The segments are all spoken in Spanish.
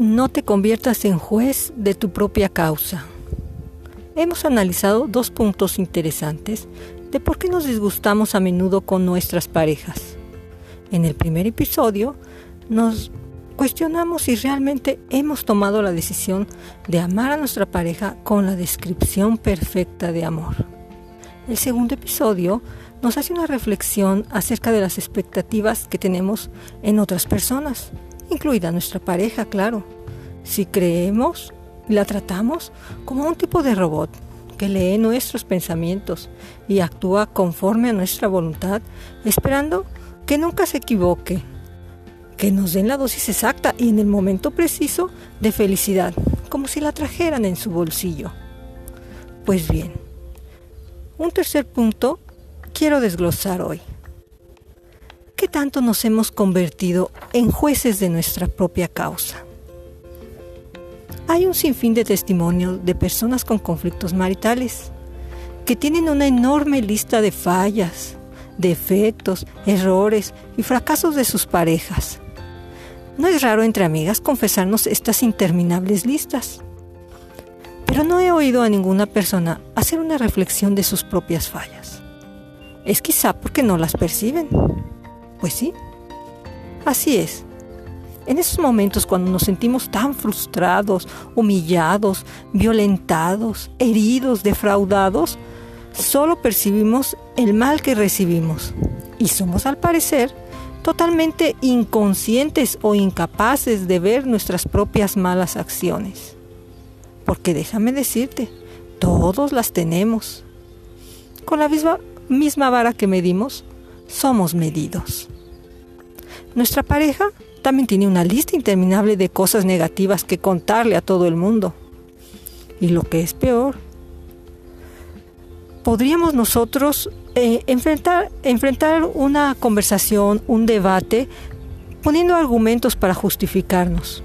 No te conviertas en juez de tu propia causa. Hemos analizado dos puntos interesantes de por qué nos disgustamos a menudo con nuestras parejas. En el primer episodio nos cuestionamos si realmente hemos tomado la decisión de amar a nuestra pareja con la descripción perfecta de amor. El segundo episodio nos hace una reflexión acerca de las expectativas que tenemos en otras personas, incluida nuestra pareja, claro. Si creemos y la tratamos como un tipo de robot que lee nuestros pensamientos y actúa conforme a nuestra voluntad, esperando que nunca se equivoque que nos den la dosis exacta y en el momento preciso de felicidad, como si la trajeran en su bolsillo. Pues bien, un tercer punto quiero desglosar hoy. ¿Qué tanto nos hemos convertido en jueces de nuestra propia causa? Hay un sinfín de testimonios de personas con conflictos maritales que tienen una enorme lista de fallas, defectos, errores y fracasos de sus parejas no es raro entre amigas confesarnos estas interminables listas. Pero no he oído a ninguna persona hacer una reflexión de sus propias fallas. Es quizá porque no las perciben. Pues sí. Así es. En esos momentos cuando nos sentimos tan frustrados, humillados, violentados, heridos, defraudados, solo percibimos el mal que recibimos. Y somos al parecer totalmente inconscientes o incapaces de ver nuestras propias malas acciones. Porque déjame decirte, todos las tenemos. Con la misma, misma vara que medimos, somos medidos. Nuestra pareja también tiene una lista interminable de cosas negativas que contarle a todo el mundo. Y lo que es peor, podríamos nosotros eh, enfrentar, enfrentar una conversación, un debate, poniendo argumentos para justificarnos.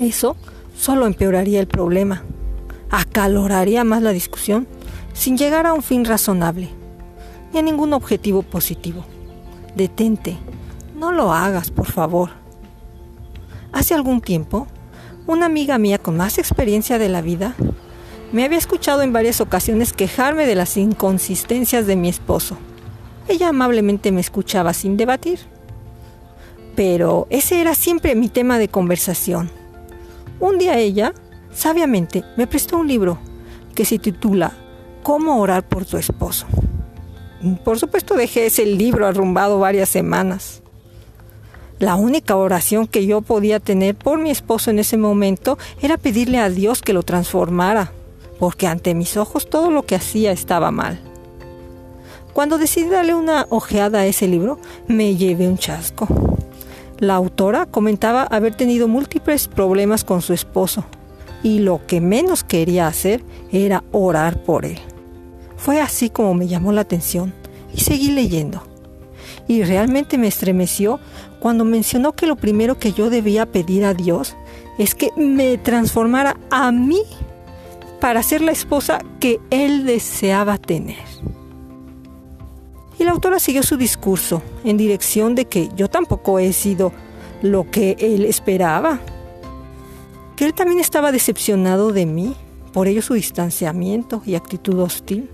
Eso solo empeoraría el problema, acaloraría más la discusión, sin llegar a un fin razonable, ni a ningún objetivo positivo. Detente, no lo hagas, por favor. Hace algún tiempo, una amiga mía con más experiencia de la vida me había escuchado en varias ocasiones quejarme de las inconsistencias de mi esposo. Ella amablemente me escuchaba sin debatir. Pero ese era siempre mi tema de conversación. Un día ella, sabiamente, me prestó un libro que se titula Cómo orar por tu esposo. Por supuesto dejé ese libro arrumbado varias semanas. La única oración que yo podía tener por mi esposo en ese momento era pedirle a Dios que lo transformara, porque ante mis ojos todo lo que hacía estaba mal. Cuando decidí darle una ojeada a ese libro, me llevé un chasco. La autora comentaba haber tenido múltiples problemas con su esposo y lo que menos quería hacer era orar por él. Fue así como me llamó la atención y seguí leyendo. Y realmente me estremeció cuando mencionó que lo primero que yo debía pedir a Dios es que me transformara a mí para ser la esposa que él deseaba tener. Y la autora siguió su discurso en dirección de que yo tampoco he sido lo que él esperaba, que él también estaba decepcionado de mí, por ello su distanciamiento y actitud hostil.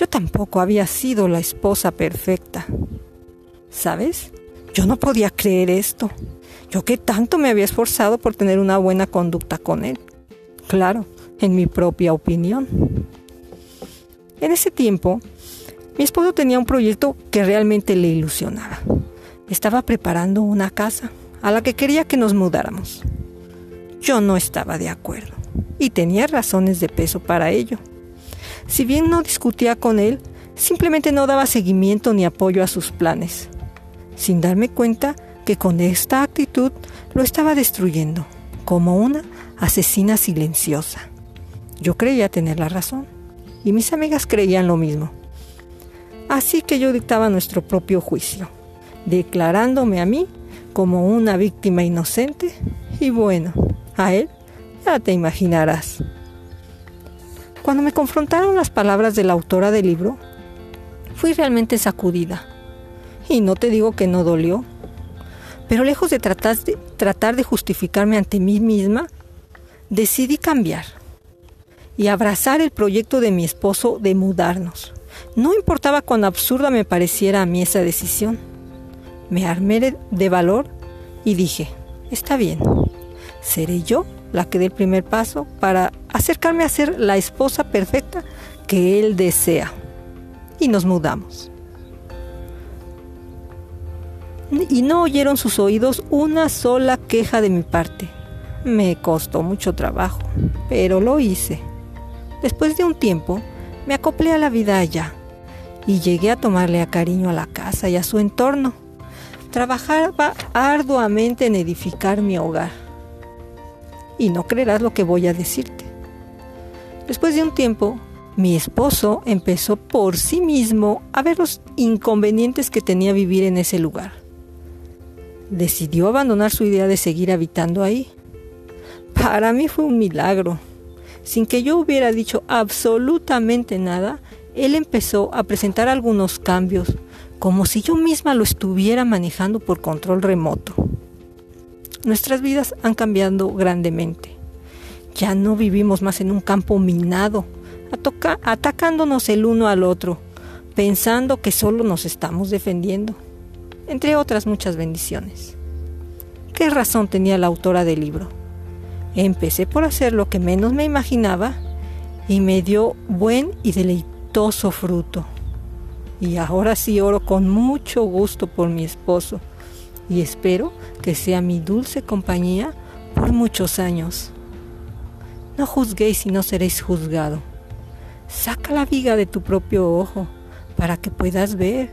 Yo tampoco había sido la esposa perfecta. ¿Sabes? Yo no podía creer esto. Yo que tanto me había esforzado por tener una buena conducta con él. Claro, en mi propia opinión. En ese tiempo, mi esposo tenía un proyecto que realmente le ilusionaba. Estaba preparando una casa a la que quería que nos mudáramos. Yo no estaba de acuerdo y tenía razones de peso para ello. Si bien no discutía con él, simplemente no daba seguimiento ni apoyo a sus planes, sin darme cuenta que con esta actitud lo estaba destruyendo, como una asesina silenciosa. Yo creía tener la razón y mis amigas creían lo mismo. Así que yo dictaba nuestro propio juicio, declarándome a mí como una víctima inocente y bueno, a él ya te imaginarás. Cuando me confrontaron las palabras de la autora del libro, fui realmente sacudida. Y no te digo que no dolió, Pero lejos de tratar, de tratar de justificarme ante mí misma, decidí cambiar y abrazar el proyecto de mi esposo de mudarnos. No importaba cuán absurda me pareciera a mí esa decisión. Me armé de valor y dije, está bien, seré yo la que dé el primer paso para acercarme a ser la esposa perfecta que él desea. Y nos mudamos. Y no oyeron sus oídos una sola queja de mi parte. Me costó mucho trabajo, pero lo hice. Después de un tiempo, me acoplé a la vida allá y llegué a tomarle a cariño a la casa y a su entorno. Trabajaba arduamente en edificar mi hogar. Y no creerás lo que voy a decirte. Después de un tiempo, mi esposo empezó por sí mismo a ver los inconvenientes que tenía vivir en ese lugar. Decidió abandonar su idea de seguir habitando ahí. Para mí fue un milagro. Sin que yo hubiera dicho absolutamente nada, él empezó a presentar algunos cambios, como si yo misma lo estuviera manejando por control remoto. Nuestras vidas han cambiado grandemente. Ya no vivimos más en un campo minado, atacándonos el uno al otro, pensando que solo nos estamos defendiendo, entre otras muchas bendiciones. ¿Qué razón tenía la autora del libro? Empecé por hacer lo que menos me imaginaba y me dio buen y deleitoso fruto. Y ahora sí oro con mucho gusto por mi esposo y espero que sea mi dulce compañía por muchos años. No juzguéis y no seréis juzgado. Saca la viga de tu propio ojo para que puedas ver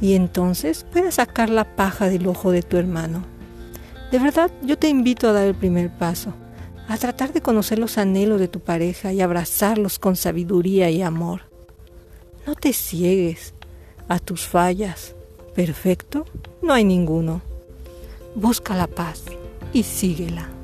y entonces puedas sacar la paja del ojo de tu hermano. De verdad, yo te invito a dar el primer paso, a tratar de conocer los anhelos de tu pareja y abrazarlos con sabiduría y amor. No te ciegues a tus fallas. Perfecto, no hay ninguno. Busca la paz y síguela.